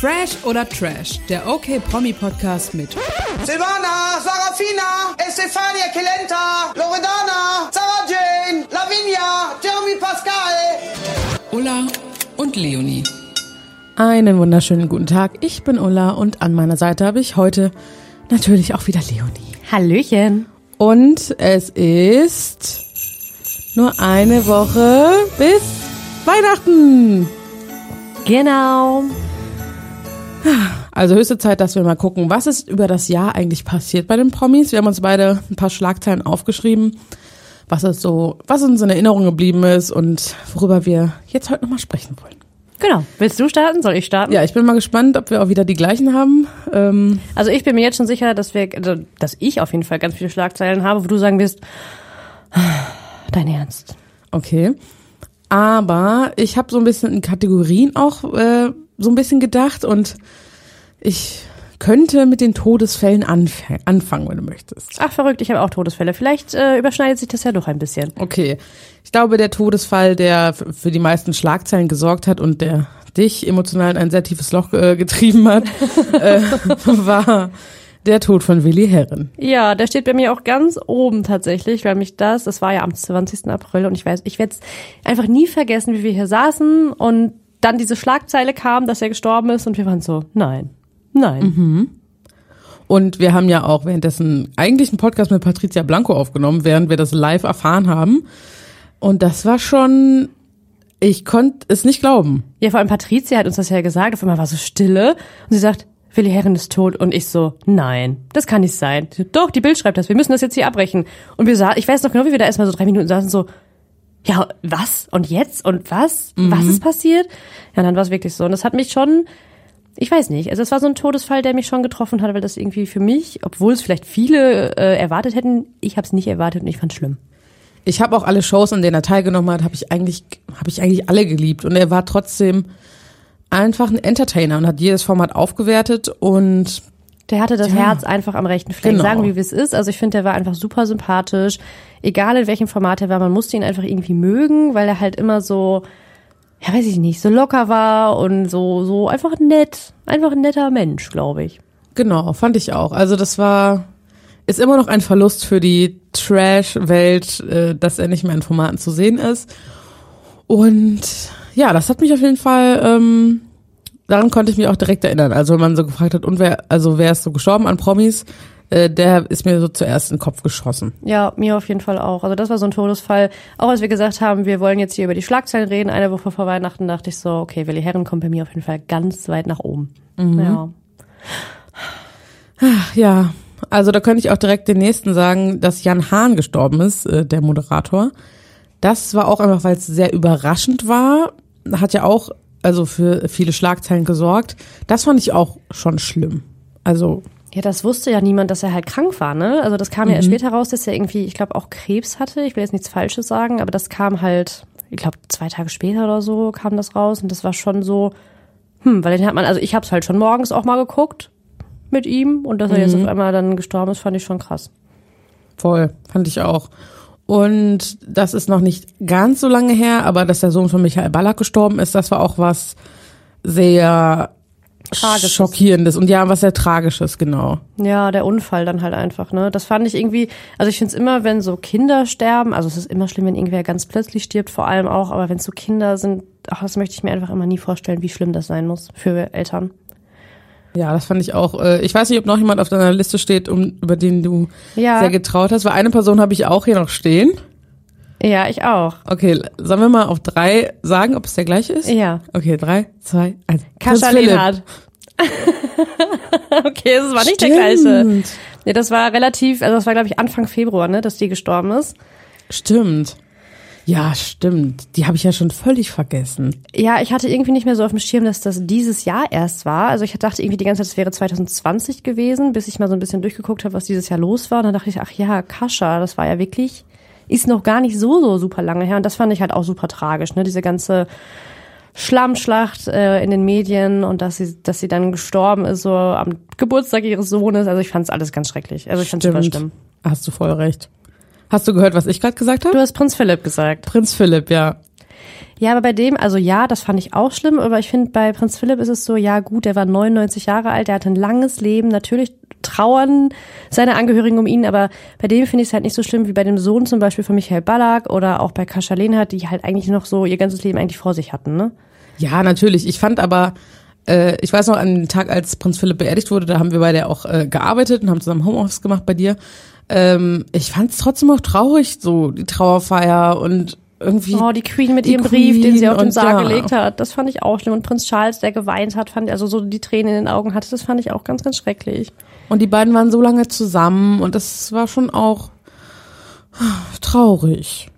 Fresh oder Trash, der OK Promi Podcast mit Silvana, Sarafina, Estefania Kelenta, Loredana, Sarah Jane, Lavinia, Jeremy Pascal. Ulla und Leonie. Einen wunderschönen guten Tag. Ich bin Ulla und an meiner Seite habe ich heute natürlich auch wieder Leonie. Hallöchen. Und es ist nur eine Woche bis Weihnachten. Genau. Also höchste Zeit, dass wir mal gucken, was ist über das Jahr eigentlich passiert bei den Promis. Wir haben uns beide ein paar Schlagzeilen aufgeschrieben, was es so, was uns in Erinnerung geblieben ist und worüber wir jetzt heute nochmal sprechen wollen. Genau. Willst du starten? Soll ich starten? Ja, ich bin mal gespannt, ob wir auch wieder die gleichen haben. Ähm, Also ich bin mir jetzt schon sicher, dass wir, also, dass ich auf jeden Fall ganz viele Schlagzeilen habe, wo du sagen wirst, dein Ernst. Okay. Aber ich habe so ein bisschen in Kategorien auch äh, so ein bisschen gedacht und ich könnte mit den Todesfällen anf anfangen, wenn du möchtest. Ach verrückt, ich habe auch Todesfälle. Vielleicht äh, überschneidet sich das ja doch ein bisschen. Okay. Ich glaube, der Todesfall, der für die meisten Schlagzeilen gesorgt hat und der dich emotional in ein sehr tiefes Loch äh, getrieben hat, äh, war der Tod von Willi Herren. Ja, der steht bei mir auch ganz oben tatsächlich, weil mich das, das war ja am 20. April und ich weiß, ich werde es einfach nie vergessen, wie wir hier saßen und dann diese Schlagzeile kam, dass er gestorben ist und wir waren so, nein, nein. Und wir haben ja auch währenddessen eigentlich einen Podcast mit Patricia Blanco aufgenommen, während wir das live erfahren haben. Und das war schon, ich konnte es nicht glauben. Ja, vor allem Patricia hat uns das ja gesagt, auf einmal war so Stille und sie sagt, Willi Herren ist tot und ich so, nein, das kann nicht sein. Doch, die Bild schreibt das, wir müssen das jetzt hier abbrechen. Und wir saßen, ich weiß noch genau, wie wir da erstmal so drei Minuten saßen, so, ja, was? Und jetzt? Und was? Was ist passiert? Ja, dann war es wirklich so. Und das hat mich schon, ich weiß nicht, also es war so ein Todesfall, der mich schon getroffen hat, weil das irgendwie für mich, obwohl es vielleicht viele äh, erwartet hätten, ich habe es nicht erwartet und ich fand schlimm. Ich habe auch alle Shows, an denen er teilgenommen hat, habe ich eigentlich, habe ich eigentlich alle geliebt. Und er war trotzdem einfach ein Entertainer und hat jedes Format aufgewertet und Der hatte das Herz einfach am rechten Fleck. Genau. Sagen wir, wie es ist. Also ich finde, der war einfach super sympathisch. Egal in welchem Format er war, man musste ihn einfach irgendwie mögen, weil er halt immer so, ja weiß ich nicht, so locker war und so, so einfach nett. Einfach ein netter Mensch, glaube ich. Genau, fand ich auch. Also das war, ist immer noch ein Verlust für die Trash-Welt, äh, dass er nicht mehr in Formaten zu sehen ist. Und ja, das hat mich auf jeden Fall, ähm, daran konnte ich mich auch direkt erinnern. Also wenn man so gefragt hat, und wer, also wer ist so gestorben an Promis, äh, der ist mir so zuerst in den Kopf geschossen. Ja, mir auf jeden Fall auch. Also das war so ein Todesfall. Auch als wir gesagt haben, wir wollen jetzt hier über die Schlagzeilen reden, eine Woche vor Weihnachten, dachte ich so, okay, Willi Herren kommt bei mir auf jeden Fall ganz weit nach oben. Ja. Ja, also da könnte ich auch direkt den nächsten sagen, dass Jan Hahn gestorben ist, äh, der Moderator. Das war auch einfach, weil es sehr überraschend war. Hat ja auch also für viele Schlagzeilen gesorgt. Das fand ich auch schon schlimm. Also Ja, das wusste ja niemand, dass er halt krank war, ne? Also das kam ja erst später raus, dass er irgendwie, ich glaube, auch Krebs hatte. Ich will jetzt nichts Falsches sagen, aber das kam halt, ich glaube, zwei Tage später oder so kam das raus und das war schon so, hm, weil den hat man, also ich habe es halt schon morgens auch mal geguckt mit ihm und dass er jetzt auf einmal dann gestorben ist, fand ich schon krass. voll, fand ich auch. Und das ist noch nicht ganz so lange her, aber dass der Sohn von Michael Ballack gestorben ist, das war auch was sehr Tragisches. schockierendes und ja, was sehr tragisches, genau. Ja, der Unfall dann halt einfach, ne? Das fand ich irgendwie, also ich find's immer, wenn so Kinder sterben, also es ist immer schlimm, wenn irgendwer ganz plötzlich stirbt, vor allem auch, aber wenn so Kinder sind, ach, das möchte ich mir einfach immer nie vorstellen, wie schlimm das sein muss für Eltern. Ja, das fand ich auch. Äh, ich weiß nicht, ob noch jemand auf deiner Liste steht, um, über den du Ja. sehr getraut hast, weil eine Person habe ich auch hier noch stehen. Ja, ich auch. Okay, sollen wir mal auf drei sagen, ob es der gleiche ist? Ja. Okay, drei, zwei, eins. Kascha. Lehnhardt. okay, das war nicht der Stimmt. gleiche. Nee, das war relativ, also das war glaube ich Anfang Februar, ne, dass die gestorben ist. Stimmt. Ja, stimmt. Die habe ich ja schon völlig vergessen. Ja, ich hatte irgendwie nicht mehr so auf dem Schirm, dass das dieses Jahr erst war. Also ich dachte irgendwie die ganze Zeit, es wäre 2020 gewesen, bis ich mal so ein bisschen durchgeguckt habe, was dieses Jahr los war. Und dann dachte ich, ach ja, Kascha, das war ja wirklich, ist noch gar nicht so, so super lange her. Und das fand ich halt auch super tragisch, ne? Diese ganze Schlammschlacht äh, in den Medien und dass sie, dass sie dann gestorben ist, so am Geburtstag ihres Sohnes. Also ich fand es alles ganz schrecklich. Also ich fand es super schlimm. Hast du voll recht. Hast du gehört, was ich gerade gesagt Du habe? hast Prinz Philipp gesagt. Prinz Philipp, ja. Ja, aber bei dem, also ja, das fand ich auch schlimm, aber ich finde, bei Prinz Philipp ist es so, ja gut, der war 99 Jahre alt, der hatte ein langes Leben, natürlich trauern seine Angehörigen um ihn, aber bei dem finde ich es halt nicht so schlimm wie bei dem Sohn zum Beispiel von Michael Ballack oder auch bei Kascha Lehnhardt, die halt eigentlich noch so ihr ganzes Leben eigentlich vor sich hatten, ne? Ja, natürlich. Ich fand aber, äh, ich weiß noch, an dem Tag, als Prinz Philipp beerdigt wurde, da haben wir beide auch äh, gearbeitet und haben zusammen Homeoffice gemacht bei dir. Ähm, ich fand es trotzdem auch traurig, so die Trauerfeier und irgendwie. Oh, die Queen mit die ihrem Brief, den sie auf den Sarg ja. gelegt hat, das fand ich auch schlimm. Und Prinz Charles, der geweint hat, fand also so die Tränen in den Augen hatte, das fand ich auch ganz, ganz schrecklich. Und die beiden waren so lange zusammen und das war schon auch traurig.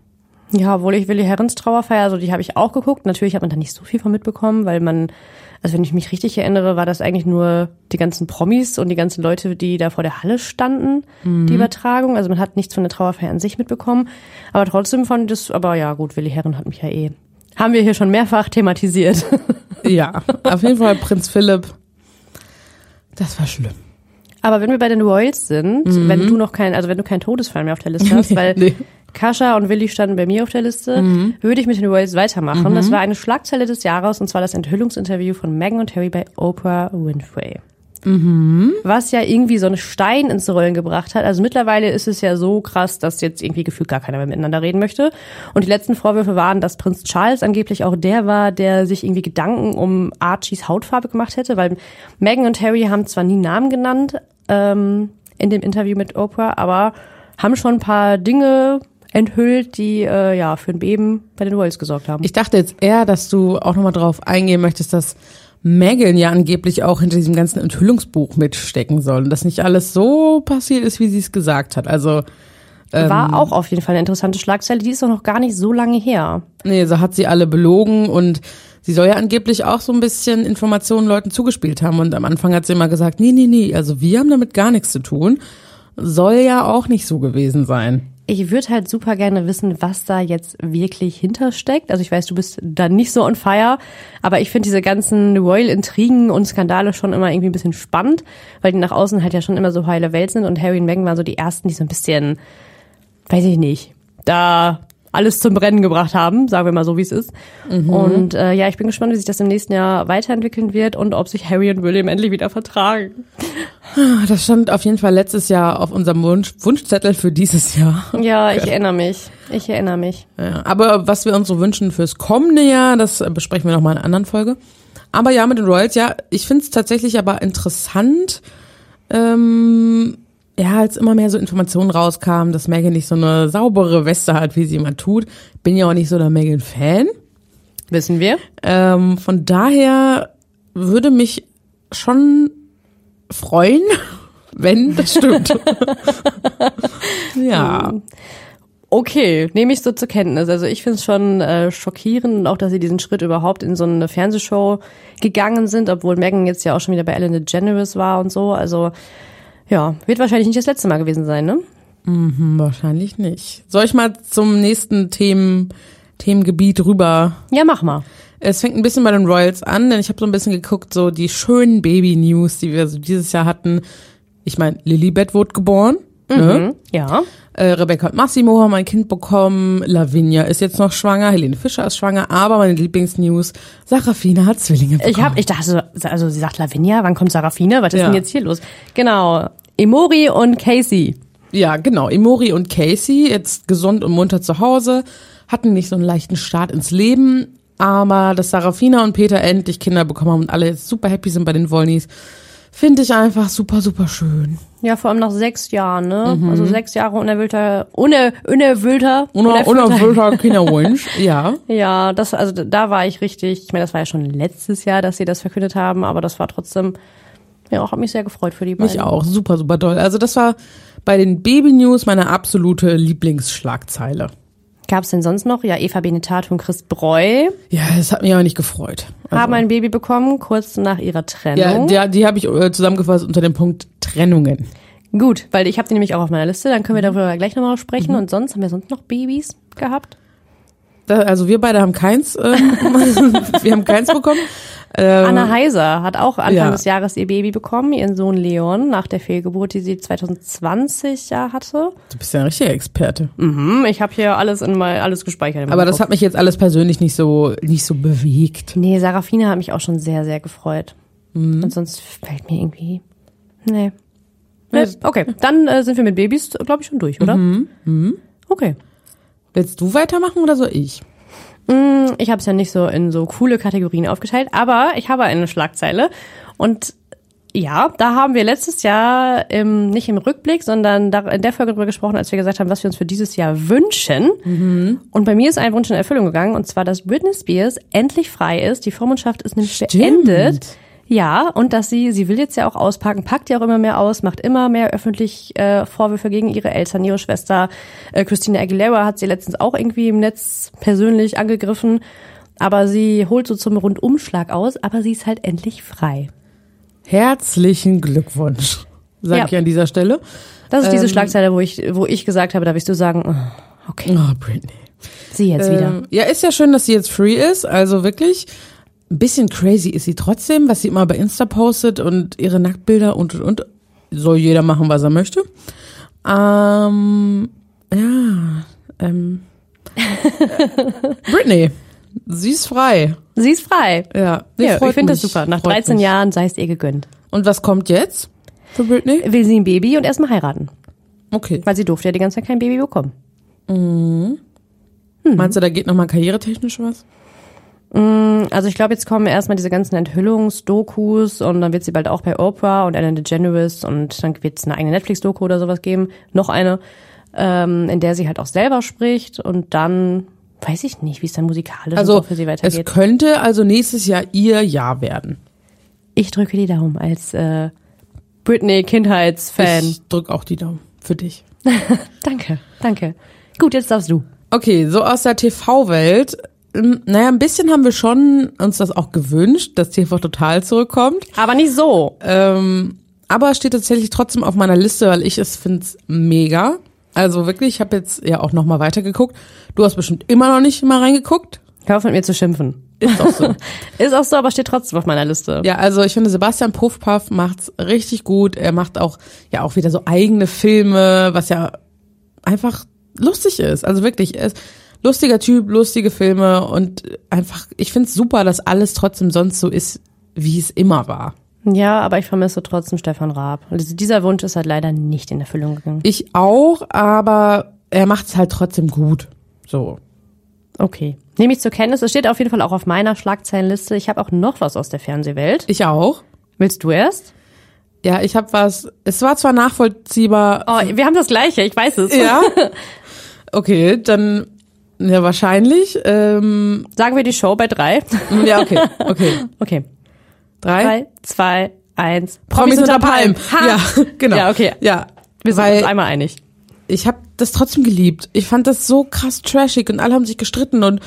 Ja, obwohl ich Willi Herrens Trauerfeier, also die habe ich auch geguckt. Natürlich hat man da nicht so viel von mitbekommen, weil man, also wenn ich mich richtig erinnere, war das eigentlich nur die ganzen Promis und die ganzen Leute, die da vor der Halle standen, die Übertragung. Also man hat nichts von der Trauerfeier an sich mitbekommen. Aber trotzdem fand ich das, aber ja gut, Willi Herren hat mich ja eh. Haben wir hier schon mehrfach thematisiert. Ja, auf jeden Fall Prinz Philipp. Das war schlimm. Aber wenn wir bei den Royals sind, wenn du noch kein, also wenn du keinen Todesfall mehr auf der Liste hast, weil Nee. Kascha und Willi standen bei mir auf der Liste, würde ich mit den Royals weitermachen. Das war eine Schlagzeile des Jahres und zwar das Enthüllungsinterview von Meghan und Harry bei Oprah Winfrey. Was ja irgendwie so einen Stein ins Rollen gebracht hat. Also mittlerweile ist es ja so krass, dass jetzt irgendwie gefühlt gar keiner mehr miteinander reden möchte. Und die letzten Vorwürfe waren, dass Prinz Charles angeblich auch der war, der sich irgendwie Gedanken um Archies Hautfarbe gemacht hätte, weil Meghan und Harry haben zwar nie Namen genannt ähm, in dem Interview mit Oprah, aber haben schon ein paar Dinge enthüllt, die äh, ja für ein Beben bei den Royals gesorgt haben. Ich dachte jetzt eher, dass du auch nochmal drauf eingehen möchtest, dass Megan ja angeblich auch hinter diesem ganzen Enthüllungsbuch mitstecken soll und dass nicht alles so passiert ist, wie sie es gesagt hat. Also, War auch auf jeden Fall eine interessante Schlagzeile. Die ist doch noch gar nicht so lange her. nee, so hat sie alle belogen und sie soll ja angeblich auch so ein bisschen Informationen Leuten zugespielt haben und am Anfang hat sie immer gesagt, nee, nee, nee, also wir haben damit gar nichts zu tun. Soll ja auch nicht so gewesen sein. Ich würde halt super gerne wissen, was da jetzt wirklich hintersteckt. Also ich weiß, du bist da nicht so on fire, aber ich finde diese ganzen Royal-Intrigen und Skandale schon immer irgendwie ein bisschen spannend, weil die nach außen halt ja schon immer so heile Welt sind und Harry und Meghan waren so die ersten, die so ein bisschen, weiß ich nicht, da alles zum Brennen gebracht haben, sagen wir mal so, wie es ist. Und äh, ja, ich bin gespannt, wie sich das im nächsten Jahr weiterentwickeln wird und ob sich Harry und William endlich wieder vertragen. Das stand auf jeden Fall letztes Jahr auf unserem Wunsch, Wunschzettel für dieses Jahr. Ja, ich erinnere mich. Ich erinnere mich. Ja, aber was wir uns so wünschen fürs kommende Jahr, das äh, besprechen wir noch mal in einer anderen Folge. Aber ja, mit den Royals, ja, ich finde es tatsächlich aber interessant, ähm, ja, als immer mehr so Informationen rauskamen, dass Megan nicht so eine saubere Weste hat, wie sie immer tut. Bin ja auch nicht so der Megan-Fan. Wissen wir? Ähm, von daher würde mich schon freuen, wenn das stimmt. ja. Okay, nehme ich so zur Kenntnis. Also ich finde es schon äh, schockierend auch, dass sie diesen Schritt überhaupt in so eine Fernsehshow gegangen sind, obwohl Megan jetzt ja auch schon wieder bei Ellen DeGeneres war und so. Also ja, wird wahrscheinlich nicht das letzte Mal gewesen sein, ne? Hm, Wahrscheinlich nicht. Soll ich mal zum nächsten Themen, Themengebiet rüber? Ja, mach mal. Es fängt ein bisschen bei den Royals an, denn ich habe so ein bisschen geguckt, so die schönen Baby-News, die wir so dieses Jahr hatten. Ich meine, Lilibet wurde geboren. Ne? Ja. Äh, Rebecca und Massimo haben ein Kind bekommen. Lavinia ist jetzt noch schwanger. Helene Fischer ist schwanger. Aber meine Lieblingsnews, Sarafina hat Zwillinge bekommen. Ich hab, ich dachte, so, also sie sagt Lavinia, wann kommt Sarafine? Was ist Ja. denn jetzt hier los? Genau. Emori und Casey. Ja, genau. Imori und Casey, jetzt gesund und munter zu Hause, hatten nicht so einen leichten Start ins Leben, aber dass Sarafina und Peter endlich Kinder bekommen haben und alle jetzt super happy sind bei den Wollnies, finde ich einfach super, super schön. Ja, vor allem nach sechs Jahren, ne? Also sechs Jahre unerfüllter, uner, unerfüllter, Uner- Unerfüllter Kinderwunsch, ja. Ja, das, also da war ich richtig, ich meine, das war ja schon letztes Jahr, dass sie das verkündet haben, aber das war trotzdem, ja, auch hat mich sehr gefreut für die beiden. Mich auch, super, super doll. Also das war bei den Baby-News meine absolute Lieblingsschlagzeile. Gab's denn sonst noch? Ja, Eva Benetato und Chris Breu Ja, das hat mich aber nicht gefreut. Also, haben ein Baby bekommen, kurz nach ihrer ja, Trennung. die, die habe ich äh, zusammengefasst unter dem Punkt Trennungen. Gut, weil ich habe die nämlich auch auf meiner Liste, dann können wir Mhm. darüber gleich nochmal sprechen. Und sonst, haben wir sonst noch Babys gehabt? Da, also wir beide haben keins, ähm, wir haben keins bekommen. Ähm, Anna Heiser hat auch Anfang ja. des Jahres ihr Baby bekommen, ihren Sohn Leon, nach der Fehlgeburt, die sie 2020 ja hatte. du bist ja ein richtiger Experte. Mhm, ich habe hier alles in mal alles gespeichert. Aber das Kopf. hat mich jetzt alles persönlich nicht so, nicht so bewegt. Nee, Sarafina hat mich auch schon sehr, sehr gefreut. Mhm. Und sonst fällt mir irgendwie. Nee. nee. Okay, dann äh, sind wir mit Babys, glaube ich, schon durch, oder? Mhm. Okay. Willst du weitermachen oder so ich? Ich habe es ja nicht so in so coole Kategorien aufgeteilt, aber ich habe eine Schlagzeile. Und ja, da haben wir letztes Jahr im, nicht im Rückblick, sondern in der Folge darüber gesprochen, als wir gesagt haben, was wir uns für dieses Jahr wünschen. Und bei mir ist ein Wunsch in Erfüllung gegangen, und zwar, dass Britney Spears endlich frei ist. Die Vormundschaft ist nämlich Stimmt. beendet. Ja, und dass sie, sie will jetzt ja auch auspacken, packt ja auch immer mehr aus, macht immer mehr öffentlich äh, Vorwürfe gegen ihre Eltern, ihre Schwester. Äh, Christina Aguilera hat sie letztens auch irgendwie im Netz persönlich angegriffen. Aber sie holt so zum Rundumschlag aus, aber sie ist halt endlich frei. Herzlichen Glückwunsch, sage Ja. ich an dieser Stelle. Das ist diese Ähm. Schlagzeile, wo ich, wo ich gesagt habe, da willst du sagen, oh, okay, Oh, Britney. sie jetzt wieder. Ähm, ja, ist ja schön, dass sie jetzt free ist. Also wirklich, ein bisschen crazy ist sie trotzdem, was sie immer bei Insta postet und ihre Nacktbilder und und und. Soll jeder machen, was er möchte. Ähm, ja, ähm. Britney, sie ist frei. Sie ist frei. Ja, Ja, ich finde das super. Nach freut 13 mich. Jahren sei es ihr gegönnt. Und was kommt jetzt für Britney? Will sie ein Baby und erstmal heiraten. Okay. Weil sie durfte ja die ganze Zeit kein Baby bekommen. Meinst du, da geht nochmal karrieretechnisch was? Also ich glaube, jetzt kommen erstmal diese ganzen Enthüllungsdokus und dann wird sie bald auch bei Oprah und Ellen DeGeneres und dann wird es eine eigene Netflix-Doku oder sowas geben. Noch eine, ähm, in der sie halt auch selber spricht und dann weiß ich nicht, wie es dann musikalisch Also, so für sie es weitergeht. könnte also nächstes Jahr ihr Jahr werden. Ich drücke die Daumen als äh, Britney-Kindheitsfan. Ich drück auch die Daumen für dich. Danke, danke. Gut, jetzt darfst du. Okay, so aus der TV-Welt. Ähm, Naja, ein bisschen haben wir schon uns das auch gewünscht, dass TV total zurückkommt. Aber nicht so. Ähm, aber steht tatsächlich trotzdem auf meiner Liste, weil ich es finde mega. Also wirklich, ich habe jetzt ja auch noch mal weitergeguckt. Du hast bestimmt immer noch nicht mal reingeguckt. Hör auf mit mir zu schimpfen. Ist auch so. Ist auch so, aber steht trotzdem auf meiner Liste. ja, also ich finde Sebastian Puffpaff macht's richtig gut. Er macht auch ja auch wieder so eigene Filme, was ja einfach lustig ist. Also wirklich, er ist lustiger Typ, lustige Filme und einfach, ich find's super, dass alles trotzdem sonst so ist, wie es immer war. Ja, aber ich vermisse trotzdem Stefan Raab. Also dieser Wunsch ist halt leider nicht in Erfüllung gegangen. Ich auch, aber er macht's halt trotzdem gut. So. Okay. Nehme ich zur Kenntnis. Es steht auf jeden Fall auch auf meiner Schlagzeilenliste. Ich habe auch noch was aus der Fernsehwelt. Ich auch. Willst du erst? Ja, ich habe was. Es war zwar nachvollziehbar. Oh, wir haben das Gleiche. Ich weiß es. Ja. Okay, dann ja wahrscheinlich. Ähm, Sagen wir die Show bei drei. ja, okay, okay. Okay. Drei. Drei, zwei, eins. Promis unter Palmen. Ha! Ja, genau. Ja, okay. Ja, Wir sind weil uns einmal einig. ich habe das trotzdem geliebt. Ich fand das so krass trashig und alle haben sich gestritten und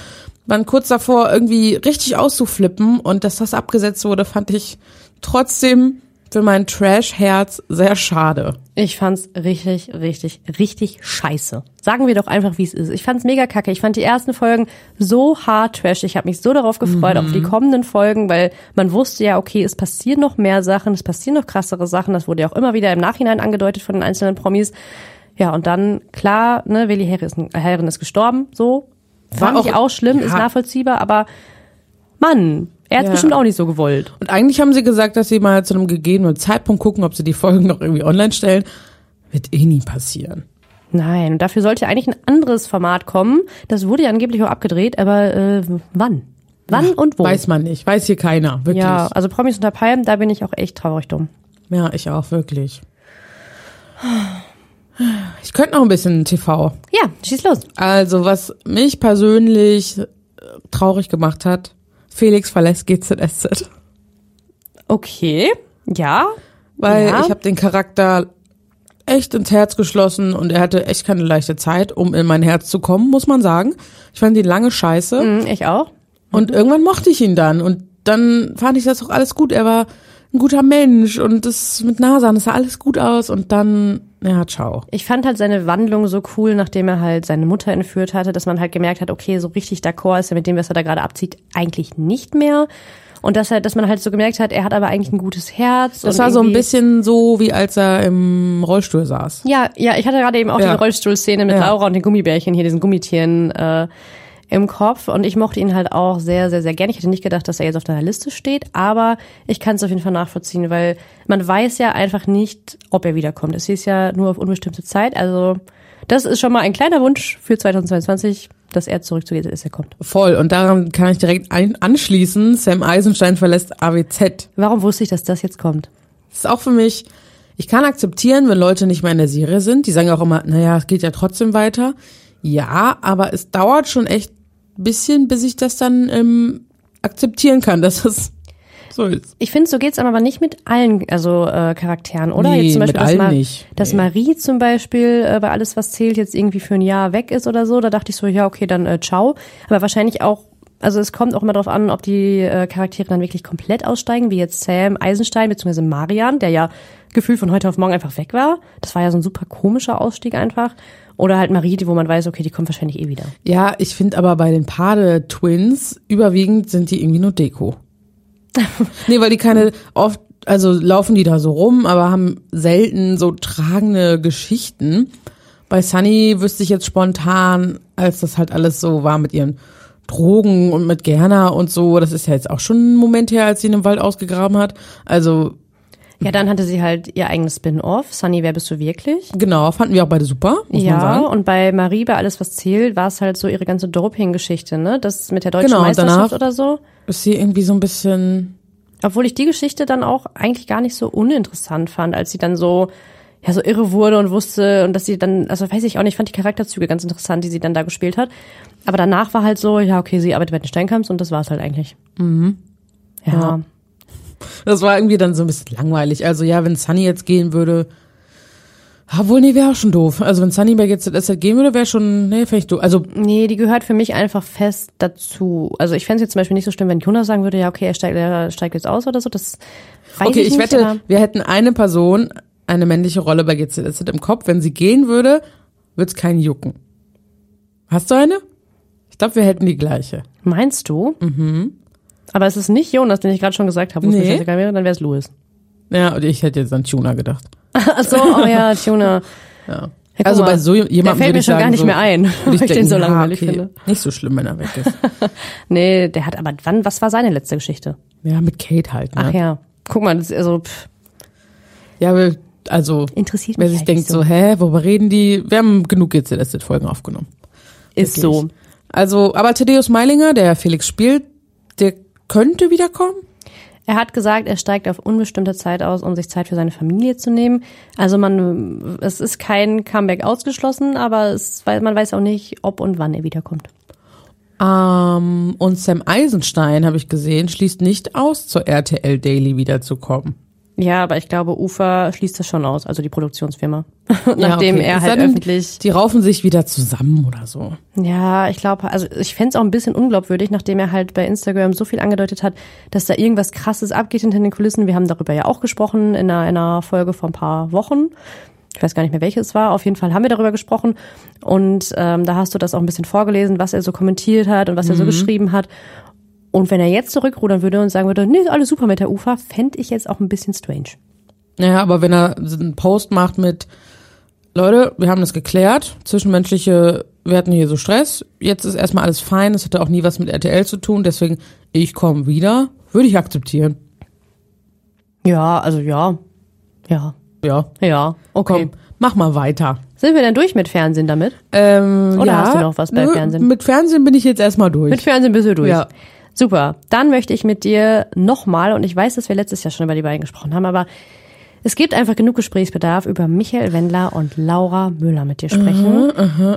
waren kurz davor irgendwie richtig auszuflippen und dass das abgesetzt wurde, fand ich trotzdem für mein Trash-Herz sehr schade. Ich fand's richtig, richtig, richtig scheiße. Sagen wir doch einfach, wie es ist. Ich fand's mega kacke. Ich fand die ersten Folgen so hart trash. Ich habe mich so darauf gefreut, auf die kommenden Folgen, weil man wusste ja, okay, es passieren noch mehr Sachen, es passieren noch krassere Sachen. Das wurde ja auch immer wieder im Nachhinein angedeutet von den einzelnen Promis. Ja, und dann, klar, ne, Willi Herren ist, Herren ist gestorben, so. War Fand ich auch- auch schlimm, ist ja. nachvollziehbar, aber Mann, er hat's Ja. bestimmt auch nicht so gewollt. Und eigentlich haben sie gesagt, dass sie mal zu einem gegebenen Zeitpunkt gucken, ob sie die Folgen noch irgendwie online stellen. Wird eh nie passieren. Nein, und dafür sollte eigentlich ein anderes Format kommen. Das wurde ja angeblich auch abgedreht, aber äh, wann? Wann und wo? Weiß man nicht. Weiß hier keiner. Wirklich. ja, also Promis unter Palmen, da bin ich auch echt traurig dumm. Ja, ich auch, wirklich. Ich könnte noch ein bisschen TV. Ja, schieß los. Also, was mich persönlich traurig gemacht hat, Felix verlässt GZSZ. Okay, ja. Weil Ja. ich habe den Charakter echt ins Herz geschlossen und er hatte echt keine leichte Zeit, um in mein Herz zu kommen, muss man sagen. Ich fand ihn lange scheiße Hm, ich auch. und irgendwann mochte ich ihn dann und dann fand ich das auch alles gut. Er war ein guter Mensch und das mit Nasan, das sah alles gut aus und dann, ja, ciao. Ich fand halt seine Wandlung so cool, nachdem er halt seine Mutter entführt hatte, dass man halt gemerkt hat, okay, so richtig d'accord ist er mit dem, was er da gerade abzieht, eigentlich nicht mehr. Und dass er, dass man halt so gemerkt hat, er hat aber eigentlich ein gutes Herz. Das war so ein bisschen so, wie als er im Rollstuhl saß. Ja, ja, ich hatte gerade eben auch Ja. diese Rollstuhlszene mit Ja. Laura und den Gummibärchen hier, diesen Gummitieren äh, im Kopf. Und ich mochte ihn halt auch sehr, sehr, sehr gerne. Ich hätte nicht gedacht, dass er jetzt auf deiner Liste steht, aber ich kann es auf jeden Fall nachvollziehen, weil man weiß ja einfach nicht, ob er wiederkommt. Es hieß ja nur auf unbestimmte Zeit. Also das ist schon mal ein kleiner Wunsch für 2022, dass er zurückzugeht, dass er kommt. Voll. Und daran kann ich direkt anschließen. Sam Eisenstein verlässt AWZ. Warum wusste ich, dass das jetzt kommt? Das ist auch für mich, ich kann akzeptieren, wenn Leute nicht mehr in der Serie sind. Die sagen auch immer, naja, es geht ja trotzdem weiter. Ja, aber es dauert schon echt ein bisschen, bis ich das dann ähm, akzeptieren kann, dass es so ist. Ich finde, so geht's aber nicht mit allen also äh, Charakteren, oder? Nee, jetzt zum mit Beispiel, dass, allen Ma- nicht. dass Nee. Marie zum Beispiel äh, bei alles, was zählt, jetzt irgendwie für ein Jahr weg ist oder so. Da dachte ich so, ja, okay, dann äh, ciao. Aber wahrscheinlich auch, also es kommt auch immer darauf an, ob die äh, Charaktere dann wirklich komplett aussteigen, wie jetzt Sam Eisenstein bzw. Marian, der ja gefühlt von heute auf morgen einfach weg war. Das war ja so ein super komischer Ausstieg einfach. Oder halt Marie, wo man weiß, okay, die kommt wahrscheinlich eh wieder. Ja, ich finde aber bei den Pade-Twins überwiegend sind die irgendwie nur Deko. nee, weil die keine oft, also laufen die da so rum, aber haben selten so tragende Geschichten. Bei Sunny wüsste ich jetzt spontan, als das halt alles so war mit ihren Drogen und mit Gerner und so, das ist ja jetzt auch schon ein Moment her, als sie in dem Wald ausgegraben hat. Also Ja, dann hatte sie halt ihr eigenes Spin-off. Sunny, wer bist du wirklich? genau, fanden wir auch beide super, muss ja, man sagen. und bei Marie, bei alles, was zählt, war es halt so ihre ganze Doping-Geschichte, ne? Das mit der deutschen Genau, Meisterschaft oder so. Ist sie irgendwie so ein bisschen Obwohl ich die Geschichte dann auch eigentlich gar nicht so uninteressant fand, als sie dann so, ja, so irre wurde und wusste und dass sie dann, also weiß ich auch nicht, ich fand die Charakterzüge ganz interessant, die sie dann da gespielt hat. Aber danach war halt so, ja, okay, sie arbeitet bei den Steinkamps und das war's halt eigentlich. Mhm. Ja. Ja. Das war irgendwie dann so ein bisschen langweilig. Also ja, wenn Sunny jetzt gehen würde, obwohl, nee, wäre auch schon doof. Also wenn Sunny bei GZSZ gehen würde, wäre schon, nee, vielleicht doof. Also Nee, die gehört für mich einfach fest dazu. Also ich fände es jetzt zum Beispiel nicht so schlimm, wenn Jonas sagen würde, ja, okay, er steigt, er steigt jetzt aus oder so. Das weiß okay, ich, ich, nicht, wette, wir hätten eine Person, eine männliche Rolle bei GZSZ im Kopf. Wenn sie gehen würde, wird's keinen jucken. Hast du eine? Ich glaube, wir hätten die gleiche. Meinst du? Mhm. Aber es ist nicht Jonas, den ich gerade schon gesagt habe, wo es Nee. mir scheißegal wäre, dann wäre es Louis. Ja, und ich hätte jetzt an Tuna gedacht. Ach so, oh ja, Tuna. Ja. Guck also mal, bei so jemandem der fällt mir ich schon sagen, gar nicht so, mehr ein, weil ich den denken, so langweilig okay, finde. Nicht so schlimm, wenn er weg ist. Nee, der hat aber wann, was war seine letzte Geschichte? ja, mit Kate halt. Ne? Ach ja. Guck mal, das ist also pff, Ja, wir- also interessiert wer mich sich denkt so, hä, worüber reden die? Wir haben genug GZSZ-Folgen aufgenommen. ist Wirklich. so. Also, aber Thaddeus Meilinger, der Felix spielt, der könnte wiederkommen. Er hat gesagt, er steigt auf unbestimmte Zeit aus, um sich Zeit für seine Familie zu nehmen. Also man, es ist kein Comeback ausgeschlossen, aber es, man weiß auch nicht, ob und wann er wiederkommt. Ähm, und Sam Eisenstein, habe ich gesehen, schließt nicht aus, zur RTL Daily wiederzukommen. Ja, aber ich glaube, Ufer schließt das schon aus, also die Produktionsfirma. Nachdem okay. er halt denn, öffentlich. Die raufen sich wieder zusammen oder so. Ja, ich glaube, also ich fänd's auch ein bisschen unglaubwürdig, nachdem er halt bei Instagram so viel angedeutet hat, dass da irgendwas krasses abgeht hinter den Kulissen. Wir haben darüber ja auch gesprochen in einer, in einer Folge vor ein paar Wochen. Ich weiß gar nicht mehr, welche es war. Auf jeden Fall haben wir darüber gesprochen. Und ähm, da hast du das auch ein bisschen vorgelesen, was er so kommentiert hat und was er so geschrieben hat. Und wenn er jetzt zurückrudern würde und sagen würde, nee, ist alles super mit der UFA, fände ich jetzt auch ein bisschen strange. Ja, aber wenn er einen Post macht mit, Leute, wir haben das geklärt, zwischenmenschliche, wir hatten hier so Stress, jetzt ist erstmal alles fein, es hatte auch nie was mit RTL zu tun, deswegen, ich komme wieder, würde ich akzeptieren. Ja, also ja. Ja. Ja, Ja. Okay. komm, mach mal weiter. Sind wir denn durch mit Fernsehen damit? Ähm, Oder ja, hast du noch was bei Fernsehen? Mit Fernsehen bin ich jetzt erstmal durch. Mit Fernsehen bist du durch. Ja. Super. Dann möchte ich mit dir nochmal, und ich weiß, dass wir letztes Jahr schon über die beiden gesprochen haben, aber es gibt einfach genug Gesprächsbedarf über Michael Wendler und Laura Müller mit dir sprechen.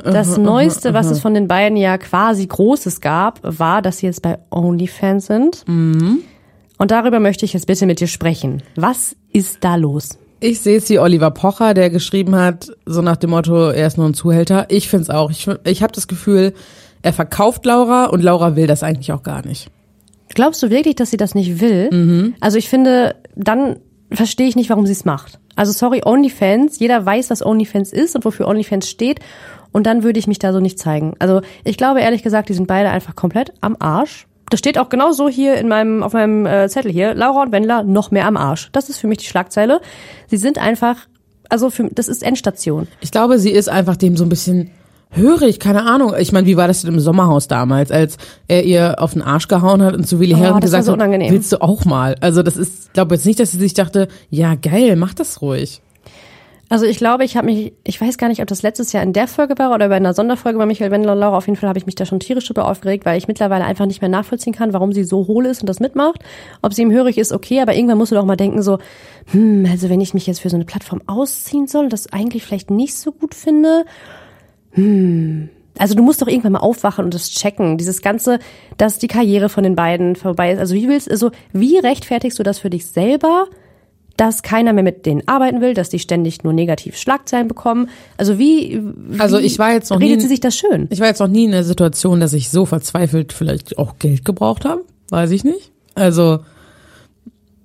das Neueste, was es von den beiden ja quasi Großes gab, war, dass sie jetzt bei OnlyFans sind. Und darüber möchte ich jetzt bitte mit dir sprechen. Was ist da los? Ich sehe es wie Oliver Pocher, der geschrieben hat, so nach dem Motto, er ist nur ein Zuhälter. Ich find's auch. Ich, ich habe das Gefühl, er verkauft Laura und Laura will das eigentlich auch gar nicht. Glaubst du wirklich, dass sie das nicht will? Mhm. Also ich finde, dann verstehe ich nicht, warum sie es macht. Also sorry, OnlyFans, jeder weiß, was OnlyFans ist und wofür OnlyFans steht. Und dann würde ich mich da so nicht zeigen. Also ich glaube ehrlich gesagt, die sind beide einfach komplett am Arsch. das steht auch genau so hier in meinem, auf meinem äh, Zettel hier. Laura und Wendler noch mehr am Arsch. Das ist für mich die Schlagzeile. Sie sind einfach, also für, das ist Endstation. Ich glaube, sie ist einfach dem so ein bisschen hörig, keine Ahnung. Ich meine, wie war das denn im Sommerhaus damals, als er ihr auf den Arsch gehauen hat und zu Willi Oh, Herren gesagt so hat, willst du auch mal? Also das ist, ich glaube jetzt nicht, dass sie sich dachte, ja geil, mach das ruhig. Also ich glaube, ich habe mich, ich weiß gar nicht, ob das letztes Jahr in der Folge war oder bei einer Sonderfolge bei Michael Wendler und Laura. Auf jeden Fall habe ich mich da schon tierisch drüber aufgeregt, weil ich mittlerweile einfach nicht mehr nachvollziehen kann, warum sie so hohl ist und das mitmacht. Ob sie ihm hörig ist, okay, aber irgendwann musst du doch mal denken so, hm, also wenn ich mich jetzt für so eine Plattform ausziehen soll das eigentlich vielleicht nicht so gut finde, hm. Also du musst doch irgendwann mal aufwachen und das checken. Dieses ganze, dass die Karriere von den beiden vorbei ist. Also wie willst, also wie rechtfertigst du das für dich selber? dass keiner mehr mit denen arbeiten will, dass die ständig nur negativ Schlagzeilen bekommen. Also wie, wie Also ich war jetzt noch redet nie- sie sich das schön? Ich war jetzt noch nie in der Situation, dass ich so verzweifelt vielleicht auch Geld gebraucht habe. Weiß ich nicht. Also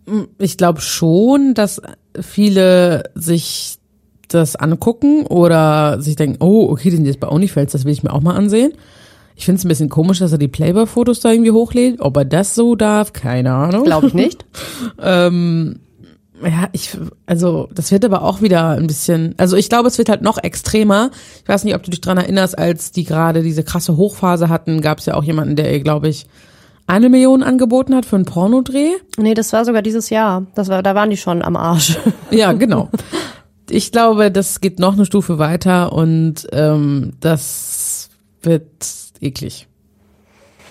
m, ich glaube schon, dass viele sich das angucken oder sich denken, oh, okay, die sind jetzt bei OnlyFans, das will ich mir auch mal ansehen. Ich finde es ein bisschen komisch, dass er die Playboy-Fotos da irgendwie hochlädt. Ob er das so darf, keine Ahnung. Glaube ich nicht. Ja, ich, also das wird aber auch wieder ein bisschen, also ich glaube, es wird halt noch extremer. Ich weiß nicht, ob du dich dran erinnerst, als die gerade diese krasse Hochphase hatten, gab es ja auch jemanden, der ihr, glaube ich, eine Million angeboten hat für einen Pornodreh. Nee, das war sogar dieses Jahr. Das war, da waren die schon am Arsch. Ja, genau. Ich glaube, das geht noch eine Stufe weiter und ähm, das wird eklig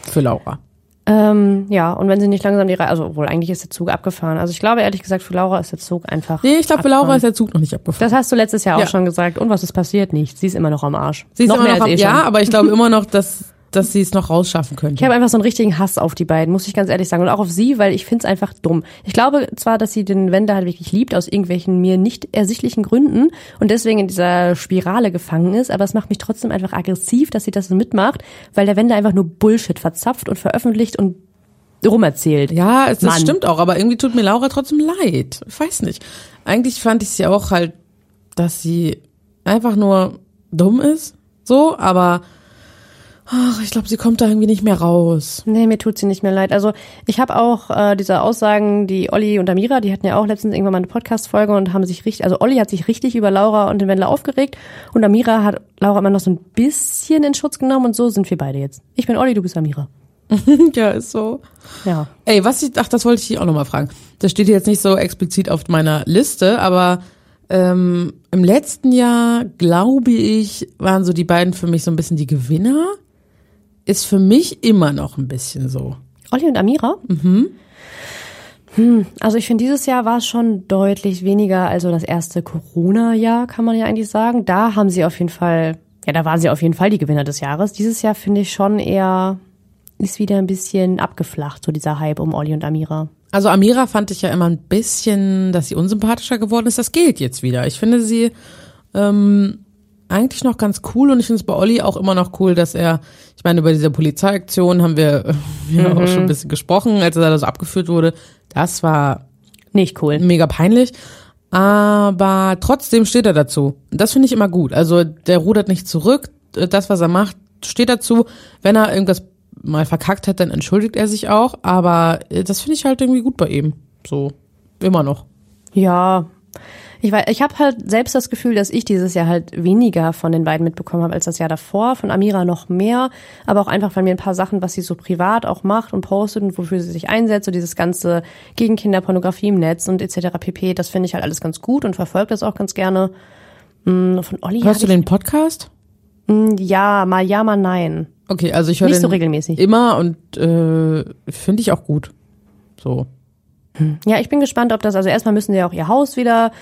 für Laura. ähm, ja, und wenn sie nicht langsam die Reihe, also wohl eigentlich ist der Zug abgefahren. Also ich glaube ehrlich gesagt, für Laura ist der Zug einfach. Nee, ich glaube, für Laura ist der Zug noch nicht abgefahren. Das hast du letztes Jahr auch Ja. schon gesagt. Und was ist passiert? Nichts. Sie ist immer noch am Arsch. Sie ist noch immer mehr noch als am, eh ja, aber ich glaube immer noch, dass, dass sie es noch rausschaffen könnte. Ich habe einfach so einen richtigen Hass auf die beiden, muss ich ganz ehrlich sagen. Und auch auf sie, weil ich finde es einfach dumm. Ich glaube zwar, dass sie den Wender halt wirklich liebt, aus irgendwelchen mir nicht ersichtlichen Gründen und deswegen in dieser Spirale gefangen ist, aber es macht mich trotzdem einfach aggressiv, dass sie das so mitmacht, weil der Wender einfach nur Bullshit verzapft und veröffentlicht und rumerzählt. Ja, es, das Mann. stimmt auch, aber irgendwie tut mir Laura trotzdem leid. Ich weiß nicht. Eigentlich fand ich sie auch halt, dass sie einfach nur dumm ist, so, aber ach, ich glaube, sie kommt da irgendwie nicht mehr raus. Nee, mir tut sie nicht mehr leid. Also ich habe auch äh, diese Aussagen, die Olli und Amira, die hatten ja auch letztens irgendwann mal eine Podcast-Folge und haben sich richtig, also Olli hat sich richtig über Laura und den Wendler aufgeregt und Amira hat Laura immer noch so ein bisschen in Schutz genommen und so sind wir beide jetzt. Ich bin Olli, du bist Amira. ja, ist so. Ja. Ey, was ich, ach, das wollte ich dich auch nochmal fragen. Das steht jetzt nicht so explizit auf meiner Liste, aber ähm, im letzten Jahr, glaube ich, waren so die beiden für mich so ein bisschen die Gewinner. Ist für mich immer noch ein bisschen so. Olli und Amira? Mhm. Hm, also ich finde, dieses Jahr war es schon deutlich weniger, also das erste Corona-Jahr, kann man ja eigentlich sagen. Da haben sie auf jeden Fall, ja, da waren sie auf jeden Fall die Gewinner des Jahres. Dieses Jahr finde ich schon eher, ist wieder ein bisschen abgeflacht, so dieser Hype um Olli und Amira. Also Amira fand ich ja immer ein bisschen, dass sie unsympathischer geworden ist. Das gilt jetzt wieder. Ich finde sie ähm, eigentlich noch ganz cool und ich finde es bei Olli auch immer noch cool, dass er, ich meine, über diese Polizeiaktion haben wir ja auch schon ein bisschen gesprochen, als er da so abgeführt wurde. Das war Nicht cool. mega peinlich. Aber trotzdem steht er dazu. Das finde ich immer gut. Also der rudert nicht zurück. Das, was er macht, steht dazu. Wenn er irgendwas mal verkackt hat, dann entschuldigt er sich auch. Aber äh, das finde ich halt irgendwie gut bei ihm. So, immer noch. Ja. Ich weiß, ich habe halt selbst das Gefühl, dass ich dieses Jahr halt weniger von den beiden mitbekommen habe als das Jahr davor. Von Amira noch mehr, aber auch einfach, weil mir ein paar Sachen, was sie so privat auch macht und postet und wofür sie sich einsetzt, so dieses ganze gegen Kinderpornografie im Netz und etc. pp. Das finde ich halt alles ganz gut und verfolge das auch ganz gerne. Mm, Von Olli Hörst du den Podcast? Mm, Ja, mal ja, mal nein. Okay, also ich höre Nicht so regelmäßig. immer und äh, finde ich auch gut. So. Ja, ich bin gespannt, ob das, also erstmal müssen sie ja auch ihr Haus wieder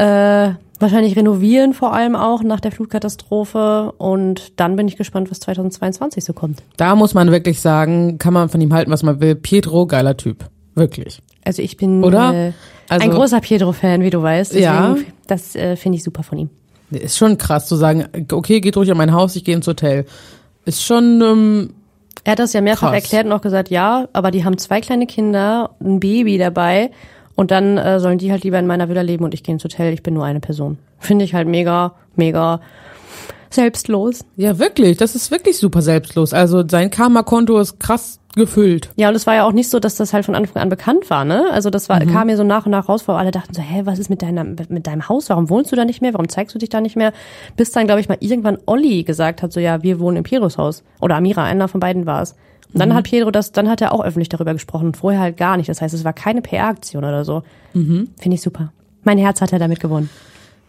äh, wahrscheinlich renovieren, vor allem auch nach der Flutkatastrophe. Und dann bin ich gespannt, was 2022 so kommt. Da muss man wirklich sagen, kann man von ihm halten, was man will. Pietro, geiler Typ. Wirklich. Also ich bin Oder? Äh, Also- ein großer Pietro-Fan, wie du weißt. Deswegen, Ja. Das äh, finde ich super von ihm. Ist schon krass zu sagen, okay, geht ruhig an mein Haus, ich gehe ins Hotel. Ist schon, ähm, Er hat das ja mehrfach Krass. erklärt und auch gesagt, ja, aber die haben zwei kleine Kinder, ein Baby dabei und dann äh, sollen die halt lieber in meiner Villa leben und ich gehe ins Hotel, ich bin nur eine Person. Finde ich halt mega, mega Selbstlos. Ja, wirklich. Das ist wirklich super selbstlos. Also sein Karma-Konto ist krass gefüllt. Ja, und es war ja auch nicht so, dass das halt von Anfang an bekannt war, ne? Also das war, kam mir so nach und nach raus, wo alle dachten so, hä, was ist mit deinem, mit deinem Haus? Warum wohnst du da nicht mehr? Warum zeigst du dich da nicht mehr? Bis dann, glaube ich, mal irgendwann Olli gesagt hat, so, ja, wir wohnen im Pietros Haus. Oder Amira, einer von beiden war es. Und dann hat Pietro das, dann hat er auch öffentlich darüber gesprochen. Vorher halt gar nicht. Das heißt, es war keine PR-Aktion oder so. Finde ich super. Mein Herz hat er damit gewonnen.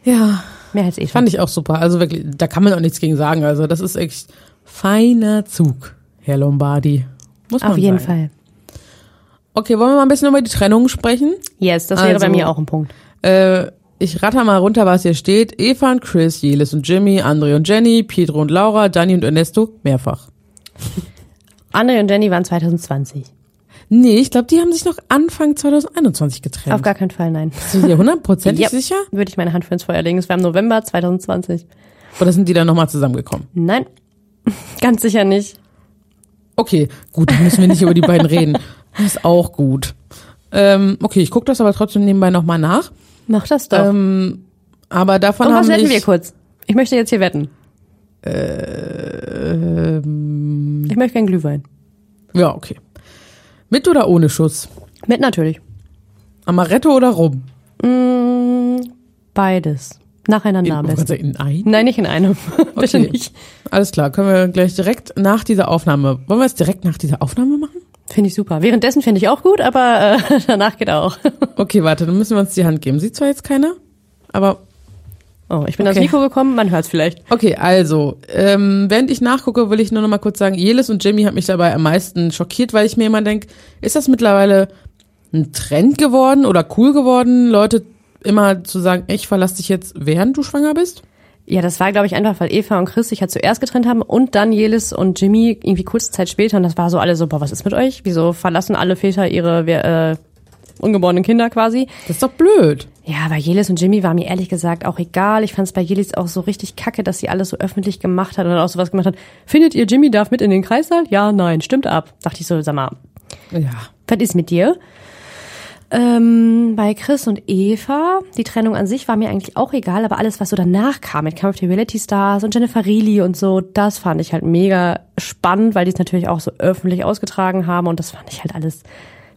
Ja, Mehr als schon. fand ich auch super. Also wirklich, da kann man auch nichts gegen sagen. Also das ist echt feiner Zug, Herr Lombardi. Muss man Auf jeden sagen. Fall. Okay, wollen wir mal ein bisschen über die Trennung sprechen? Yes, das wäre Also- bei mir auch ein Punkt. Äh, ich ratter mal runter, was hier steht. Eva und Chris, Jelis und Jimmy, André und Jenny, Pietro und Laura, Dani und Ernesto, mehrfach. André und Jenny waren 2020. Nee, ich glaube, die haben sich noch Anfang 2021 getrennt. Auf gar keinen Fall, nein. Du dir hundertprozentig Yep. sicher? Würde ich meine Hand für ins Feuer legen. Es war im November 2020. Oder sind die dann nochmal zusammengekommen? Nein, ganz sicher nicht. Okay, gut, dann müssen wir nicht über die beiden reden. Das ist auch gut. Ähm, okay, ich gucke das aber trotzdem nebenbei nochmal nach. Mach das doch. Ähm, aber davon Und haben was wetten mich, wir kurz? Ich möchte jetzt hier wetten. Ähm, Ich möchte keinen Glühwein. ja, okay. Mit oder ohne Schuss? Mit natürlich. Amaretto oder Rum? Mm, beides. Nacheinander am besten. in ein? Nein, nicht in einem. Bitte Okay. nicht. Alles klar, können wir gleich direkt nach dieser Aufnahme. Wollen wir es direkt nach dieser Aufnahme machen? Finde ich super. Währenddessen finde ich auch gut, aber äh, danach geht auch. Okay, warte, dann müssen wir uns die Hand geben. Sieht zwar jetzt keiner, aber Oh, ich bin Okay. ans Mikro gekommen, man hört es vielleicht. okay, also, ähm, während ich nachgucke, will ich nur noch mal kurz sagen, Jelis und Jimmy hat mich dabei am meisten schockiert, weil ich mir immer denke, ist das mittlerweile ein Trend geworden oder cool geworden, Leute immer zu sagen, ich verlasse dich jetzt, während du schwanger bist? Ja, das war, glaube ich, einfach, weil Eva und Chris sich ja zuerst getrennt haben und dann Jelis und Jimmy irgendwie kurze Zeit später. Und das war so alle so, boah, was ist mit euch? Wieso verlassen alle Väter ihre äh, ungeborenen Kinder quasi? Das ist doch blöd. Ja, bei Jelis und Jimmy war mir ehrlich gesagt auch egal. Ich fand es bei Jelis auch so richtig kacke, dass sie alles so öffentlich gemacht hat und dann auch sowas gemacht hat. Findet ihr, Jimmy darf mit in den Kreissaal? Ja, nein, stimmt ab. Dachte ich so, sag mal, Ja. was ist mit dir? Ähm, bei Chris und Eva, die Trennung an sich war mir eigentlich auch egal, aber alles, was so danach kam, mit Kampf der Reality Stars und Jennifer Reilly und so, das fand ich halt mega spannend, weil die es natürlich auch so öffentlich ausgetragen haben und das fand ich halt alles,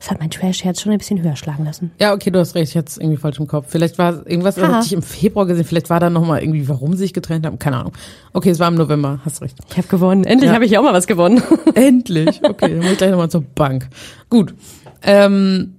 das hat mein Trash-Herz schon ein bisschen höher schlagen lassen. Ja, okay, du hast recht, ich hatte es irgendwie falsch im Kopf. Vielleicht war irgendwas, das hatte ich im Februar gesehen, vielleicht war da nochmal irgendwie, warum sie sich getrennt haben, keine Ahnung. Okay, es war im November, hast recht. Ich habe gewonnen. Endlich Ja. habe ich auch mal was gewonnen. Endlich. Okay, dann muss ich gleich nochmal zur Bank. Gut. Ähm,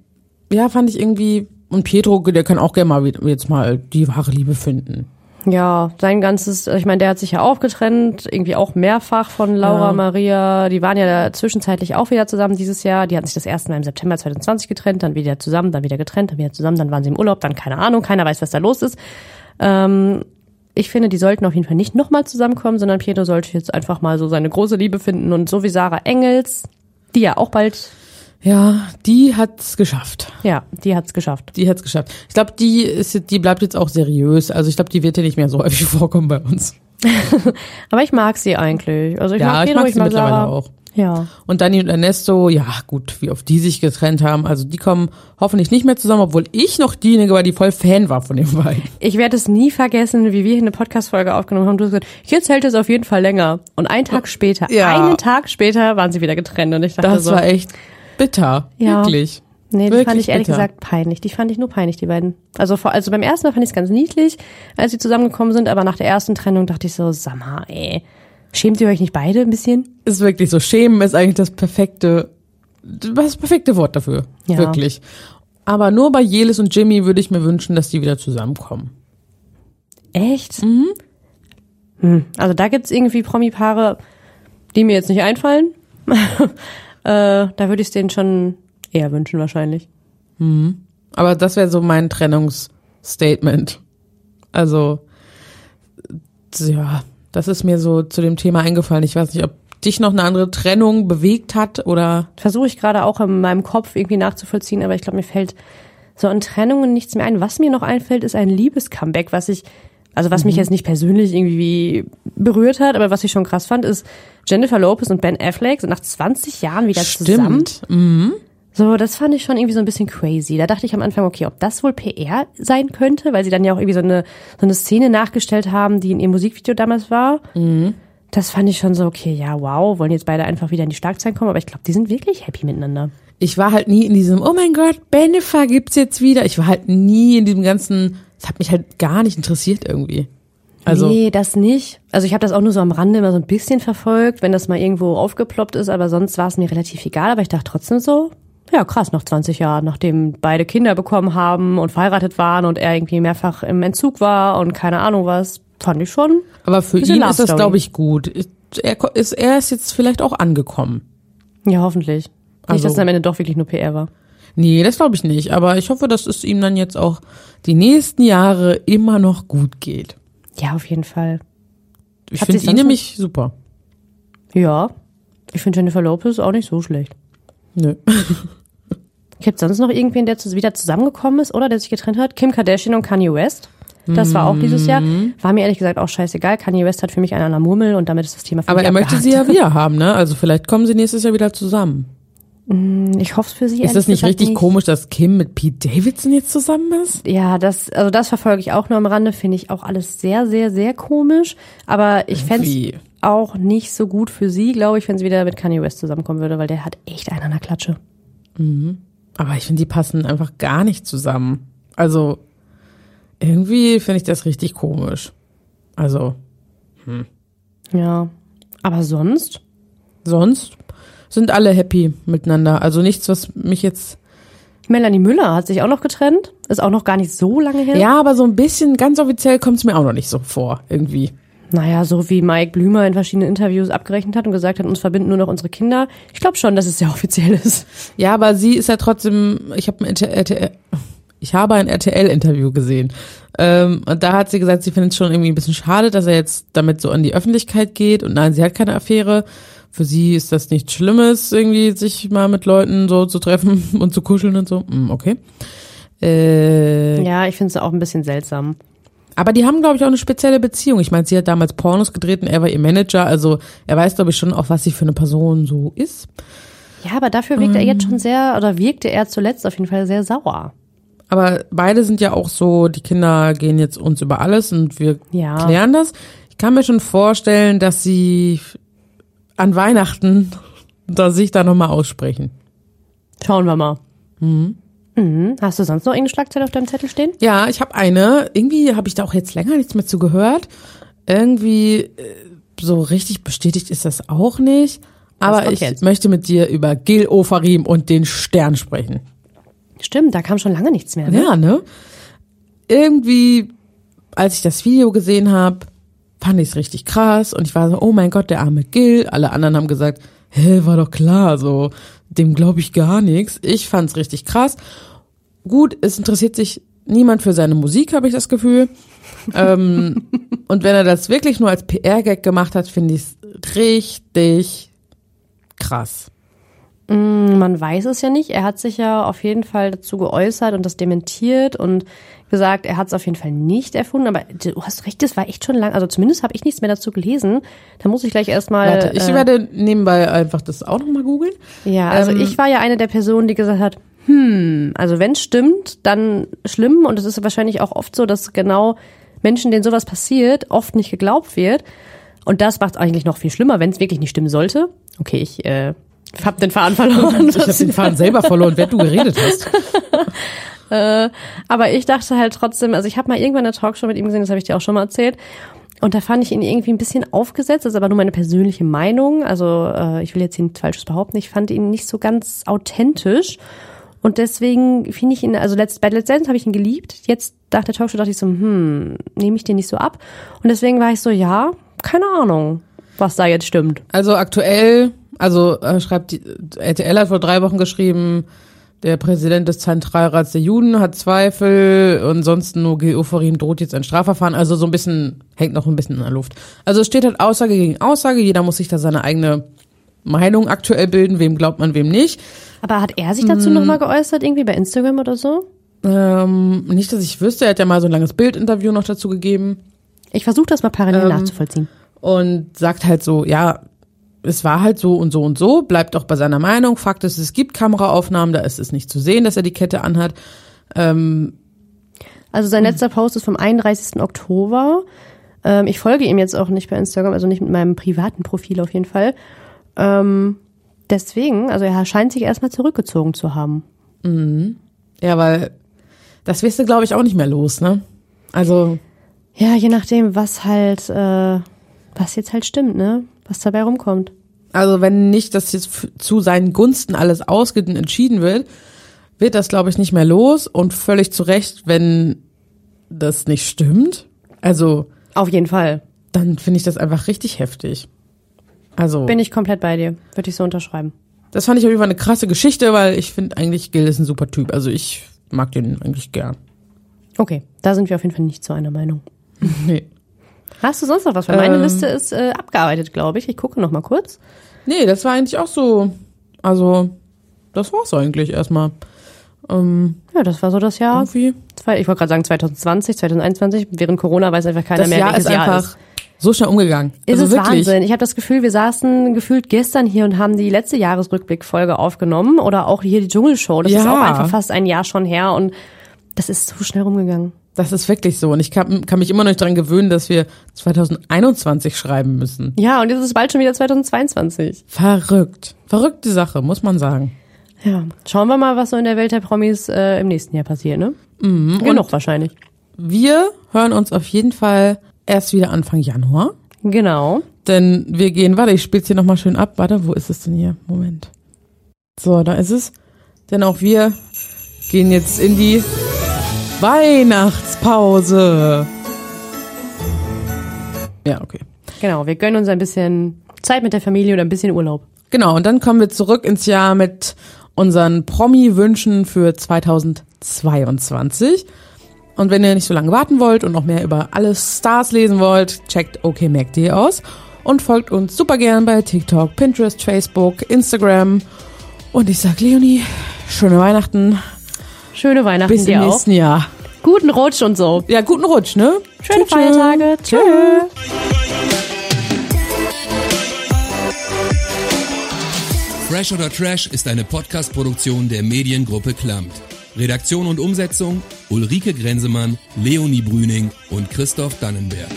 ja, fand ich irgendwie, und Pietro, der kann auch gerne mal jetzt mal die wahre Liebe finden. Ja, sein ganzes, ich meine, der hat sich ja auch getrennt, irgendwie auch mehrfach von Laura Ja. Maria. Die waren ja da zwischenzeitlich auch wieder zusammen dieses Jahr. Die hatten sich das erste Mal im September 2020 getrennt, dann wieder zusammen, dann wieder getrennt, dann wieder zusammen, dann waren sie im Urlaub, dann keine Ahnung, keiner weiß, was da los ist. Ähm, ich finde, die sollten auf jeden Fall nicht nochmal zusammenkommen, sondern Pietro sollte jetzt einfach mal so seine große Liebe finden und so wie Sarah Engels, die ja auch bald, Ja, die hat's geschafft. ja, die hat's geschafft. Die hat's geschafft. Ich glaube, die ist, die bleibt jetzt auch seriös. Also ich glaube, die wird ja nicht mehr so häufig vorkommen bei uns. Aber ich mag sie eigentlich. Also ich ja, mag ich mag ich sie mag mittlerweile Sarah. auch. Ja. Und Dani und Ernesto, ja gut, wie oft die sich getrennt haben. Also die kommen hoffentlich nicht mehr zusammen, obwohl ich noch diejenige war, die voll Fan war von den beiden. Ich werde es nie vergessen, wie wir hier eine Podcast-Folge aufgenommen haben. Du hast gesagt, jetzt hält es auf jeden Fall länger. Und einen Tag später, Ja. einen Tag später waren sie wieder getrennt. Und ich dachte Das so, war echt bitter. Ja. Wirklich. nee, die wirklich fand ich ehrlich bitter. gesagt peinlich. Die fand ich nur peinlich, die beiden. Also, vor, also beim ersten Mal fand ich es ganz niedlich, als sie zusammengekommen sind. Aber nach der ersten Trennung dachte ich so, sag mal, ey, schämt ihr euch nicht beide ein bisschen? Ist wirklich so. Schämen ist eigentlich das perfekte, das perfekte Wort dafür. Ja. Wirklich. Aber nur bei Jelis und Jimmy würde ich mir wünschen, dass die wieder zusammenkommen. Echt? Mhm. Hm. Also da gibt's irgendwie Promi-Paare, die mir jetzt nicht einfallen. äh, da würde ich es denen schon eher wünschen wahrscheinlich. Aber das wäre so mein Trennungsstatement. Also, ja, das ist mir so zu dem Thema eingefallen. Ich weiß nicht, ob dich noch eine andere Trennung bewegt hat oder. Versuche ich gerade auch in meinem Kopf irgendwie nachzuvollziehen, aber ich glaube, mir fällt so an Trennungen nichts mehr ein. Was mir noch einfällt, ist ein Liebescomeback, was ich, also was mich jetzt nicht persönlich irgendwie berührt hat, aber was ich schon krass fand, ist Jennifer Lopez und Ben Affleck sind nach 20 Jahren wieder zusammen. Mhm. So, das fand ich schon irgendwie so ein bisschen crazy. Da dachte ich am Anfang, okay, ob das wohl PR sein könnte, weil sie dann ja auch irgendwie so eine, so eine Szene nachgestellt haben, die in ihrem Musikvideo damals war. Das fand ich schon so, okay, ja, wow, wollen jetzt beide einfach wieder in die Schlagzeilen kommen, aber ich glaube, die sind wirklich happy miteinander. Ich war halt nie in diesem, oh mein Gott, Benefa gibt's jetzt wieder. Ich war halt nie in diesem ganzen, das hat mich halt gar nicht interessiert irgendwie. Also, nee, das nicht. Also ich habe das auch nur so am Rande immer so ein bisschen verfolgt, wenn das mal irgendwo aufgeploppt ist, aber sonst war es mir relativ egal. Aber ich dachte trotzdem so, ja krass, nach 20 Jahren, nachdem beide Kinder bekommen haben und verheiratet waren und er irgendwie mehrfach im Entzug war und keine Ahnung was, fand ich schon. aber für ihn ist das, glaube ich, gut. Er ist, er ist jetzt vielleicht auch angekommen. Ja, hoffentlich. Nicht, Also- dass es am Ende doch wirklich nur PR war. Nee, das glaube ich nicht. Aber ich hoffe, dass es ihm dann jetzt auch die nächsten Jahre immer noch gut geht. Ja, auf jeden Fall. Ich finde ihn nämlich super. Ja. Ich finde Jennifer Lopez auch nicht so schlecht. Nö. Gibt sonst noch irgendwen, der wieder zusammengekommen ist oder der sich getrennt hat? Kim Kardashian und Kanye West. Das war auch dieses Jahr. War mir ehrlich gesagt auch scheißegal. Kanye West hat für mich einen an der Murmel und damit ist das Thema für Aber er möchte sie ja wieder haben, ne? Also vielleicht kommen sie nächstes Jahr wieder zusammen. Ich hoffe es für sie. Ist das nicht richtig komisch, dass Kim mit Pete Davidson jetzt zusammen ist? Ja, das, also das verfolge ich auch nur am Rande, finde ich auch alles sehr, sehr, sehr komisch. Aber ich fände es auch nicht so gut für sie, glaube ich, wenn sie wieder mit Kanye West zusammenkommen würde, weil der hat echt einen an der Klatsche. Aber ich finde, die passen einfach gar nicht zusammen. Also irgendwie finde ich das richtig komisch. Also Ja. Aber sonst? sonst sind alle happy miteinander. Also nichts, was mich jetzt. Melanie Müller hat sich auch noch getrennt. Ist auch noch gar nicht so lange her. Ja, aber so ein bisschen ganz offiziell kommt es mir auch noch nicht so vor, irgendwie. Naja, so wie Mike Blümer in verschiedenen Interviews abgerechnet hat und gesagt hat, uns verbinden nur noch unsere Kinder. Ich glaube schon, dass es sehr offiziell ist. Ja, aber sie ist ja trotzdem, ich habe ein RTL, ich habe ein RTL-Interview gesehen. Ähm, und da hat sie gesagt, sie findet es schon irgendwie ein bisschen schade, dass er jetzt damit so an die Öffentlichkeit geht. Und nein, sie hat keine Affäre. Für sie ist das nichts Schlimmes, irgendwie sich mal mit Leuten so zu treffen und zu kuscheln und so. Hm, okay. Äh, Ja, ich finde es auch ein bisschen seltsam. aber die haben, glaube ich, auch eine spezielle Beziehung. Ich meine, sie hat damals Pornos gedreht und er war ihr Manager. Also er weiß, glaube ich, schon auch, was sie für eine Person so ist. Ja, aber dafür wirkt er jetzt schon sehr, oder wirkte er zuletzt auf jeden Fall sehr sauer. Aber beide sind ja auch so, die Kinder gehen jetzt uns über alles und wir Ja. klären das. Ich kann mir schon vorstellen, dass sie an Weihnachten da sich da nochmal aussprechen. Schauen wir mal. Mhm. Hast du sonst noch irgendeine Schlagzeile auf deinem Zettel stehen? Ja, ich habe eine. Irgendwie habe ich da auch jetzt länger nichts mehr zu gehört. Irgendwie äh, so richtig bestätigt ist das auch nicht. Aber ich jetzt? möchte mit dir über Gil Ofarim und den Stern sprechen. Stimmt, da kam schon lange nichts mehr. Ne? Ja, ne? Irgendwie, als ich das Video gesehen habe, fand ich es richtig krass und ich war so, oh mein Gott, der arme Gil. Alle anderen haben gesagt, hä, war doch klar, so, dem glaube ich gar nichts. Ich fand's richtig krass. Gut, es interessiert sich niemand für seine Musik, habe ich das Gefühl. ähm, und wenn er das wirklich nur als PR-Gag gemacht hat, finde ich es richtig krass. Man weiß es ja nicht. Er hat sich ja auf jeden Fall dazu geäußert und das dementiert und gesagt, er hat es auf jeden Fall nicht erfunden. Aber du hast recht, das war echt schon lang. Also zumindest habe ich nichts mehr dazu gelesen. Da muss ich gleich erstmal. Warte, ich äh, werde nebenbei einfach das auch nochmal googeln. Ja, also Ähm, ich war ja eine der Personen, die gesagt hat, hm, also wenn es stimmt, dann schlimm und es ist wahrscheinlich auch oft so, dass genau Menschen, denen sowas passiert, oft nicht geglaubt wird. Und das macht eigentlich noch viel schlimmer, wenn es wirklich nicht stimmen sollte. Okay, ich äh, hab den Faden verloren. Ich habe den Faden selber verloren, wer du geredet hast. Aber ich dachte halt trotzdem, also ich habe mal irgendwann eine Talkshow mit ihm gesehen, das habe ich dir auch schon mal erzählt. Und da fand ich ihn irgendwie ein bisschen aufgesetzt, das ist aber nur meine persönliche Meinung. Also äh, ich will jetzt hier nichts Falsches behaupten. Ich fand ihn nicht so ganz authentisch. Und deswegen finde ich ihn, also letzt, bei Let's Dance habe ich ihn geliebt. Jetzt nach der Talkshow dachte ich so, hm, nehme ich den nicht so ab. Und deswegen war ich so, ja, keine Ahnung, was da jetzt stimmt. Also aktuell, also äh, schreibt die, RTL hat vor drei Wochen geschrieben, der Präsident des Zentralrats der Juden hat Zweifel und sonst nur Gil Ofarim droht jetzt ein Strafverfahren. Also so ein bisschen, hängt noch ein bisschen in der Luft. Also es steht halt Aussage gegen Aussage, jeder muss sich da seine eigene Meinung aktuell bilden, wem glaubt man, wem nicht. Aber hat er sich dazu nochmal geäußert, irgendwie bei Instagram oder so? Ähm, nicht, dass ich wüsste, er hat ja mal so ein langes Bildinterview noch dazu gegeben. Ich versuche das mal parallel Ähm, nachzuvollziehen. und sagt halt so, ja, es war halt so und so und so, bleibt auch bei seiner Meinung. Fakt ist, es gibt Kameraaufnahmen, da ist es nicht zu sehen, dass er die Kette anhat. Ähm, Also sein letzter Post ist vom 31. Oktober. Ähm, ich folge ihm jetzt auch nicht bei Instagram, also nicht mit meinem privaten Profil auf jeden Fall. Ähm, deswegen, also er scheint sich erstmal zurückgezogen zu haben. ja, weil das wirst du, glaube ich, auch nicht mehr los, ne? Also, Ja, je nachdem, was halt, äh, was jetzt halt stimmt, ne? Was dabei rumkommt. also wenn nicht das jetzt zu seinen Gunsten alles ausgeht und entschieden wird, wird das, glaube ich, nicht mehr los und völlig zu Recht, wenn das nicht stimmt. Also, Auf jeden Fall. dann finde ich das einfach richtig heftig. Also, Bin ich komplett bei dir. Würde ich so unterschreiben. das fand ich auf jeden Fall eine krasse Geschichte, weil ich finde eigentlich Gil ist ein super Typ. Also ich mag den eigentlich gern. Okay, da sind wir auf jeden Fall nicht zu einer Meinung. Nee. Hast du sonst noch was? Weil meine Ähm. Liste ist äh, abgearbeitet, glaube ich. Ich gucke noch mal kurz. Nee, das war eigentlich auch so. Also, das war's eigentlich erstmal. Ähm, Ja, das war so das Jahr. irgendwie. Zwei, ich wollte gerade sagen 2020, 2021. Während Corona weiß einfach keiner Das mehr, Jahr ist welches Jahr einfach ist. so schnell umgegangen. Ist also es wirklich. Wahnsinn. Ich habe das Gefühl, wir saßen gefühlt gestern hier und haben die letzte Jahresrückblickfolge aufgenommen oder auch hier die Dschungelshow. Das Ja. ist auch einfach fast ein Jahr schon her und das ist so schnell rumgegangen. Das ist wirklich so. Und ich kann, kann mich immer noch nicht dran gewöhnen, dass wir 2021 schreiben müssen. Ja, und jetzt ist es bald schon wieder 2022. Verrückt. Verrückte Sache, muss man sagen. Ja, schauen wir mal, was so in der Welt der Promis äh, im nächsten Jahr passiert, ne? Mhm, Genug wahrscheinlich. Wir hören uns auf jeden Fall erst wieder Anfang Januar. Genau. Denn wir gehen, warte, ich spiel's hier nochmal schön ab. Warte, wo ist es denn hier? Moment. So, da ist es. Denn auch wir gehen jetzt in die Weihnachtspause. Ja, okay. Genau, wir gönnen uns ein bisschen Zeit mit der Familie oder ein bisschen Urlaub. Genau, und dann kommen wir zurück ins Jahr mit unseren Promi-Wünschen für 2022. Und wenn ihr nicht so lange warten wollt und noch mehr über alle Stars lesen wollt, checkt okmac.de aus und folgt uns super gern bei TikTok, Pinterest, Facebook, Instagram. Und ich sag Leonie, schöne Weihnachten, Schöne Weihnachten bis im dir auch. nächsten Jahr. Guten Rutsch und so. Ja, guten Rutsch, ne? Schöne Tschö, tschö. Feiertage. Tschö. Fresh oder Trash ist eine Podcast-Produktion der Mediengruppe Klammt. Redaktion und Umsetzung Ulrike Grenzemann, Leonie Brüning und Christoph Dannenberg.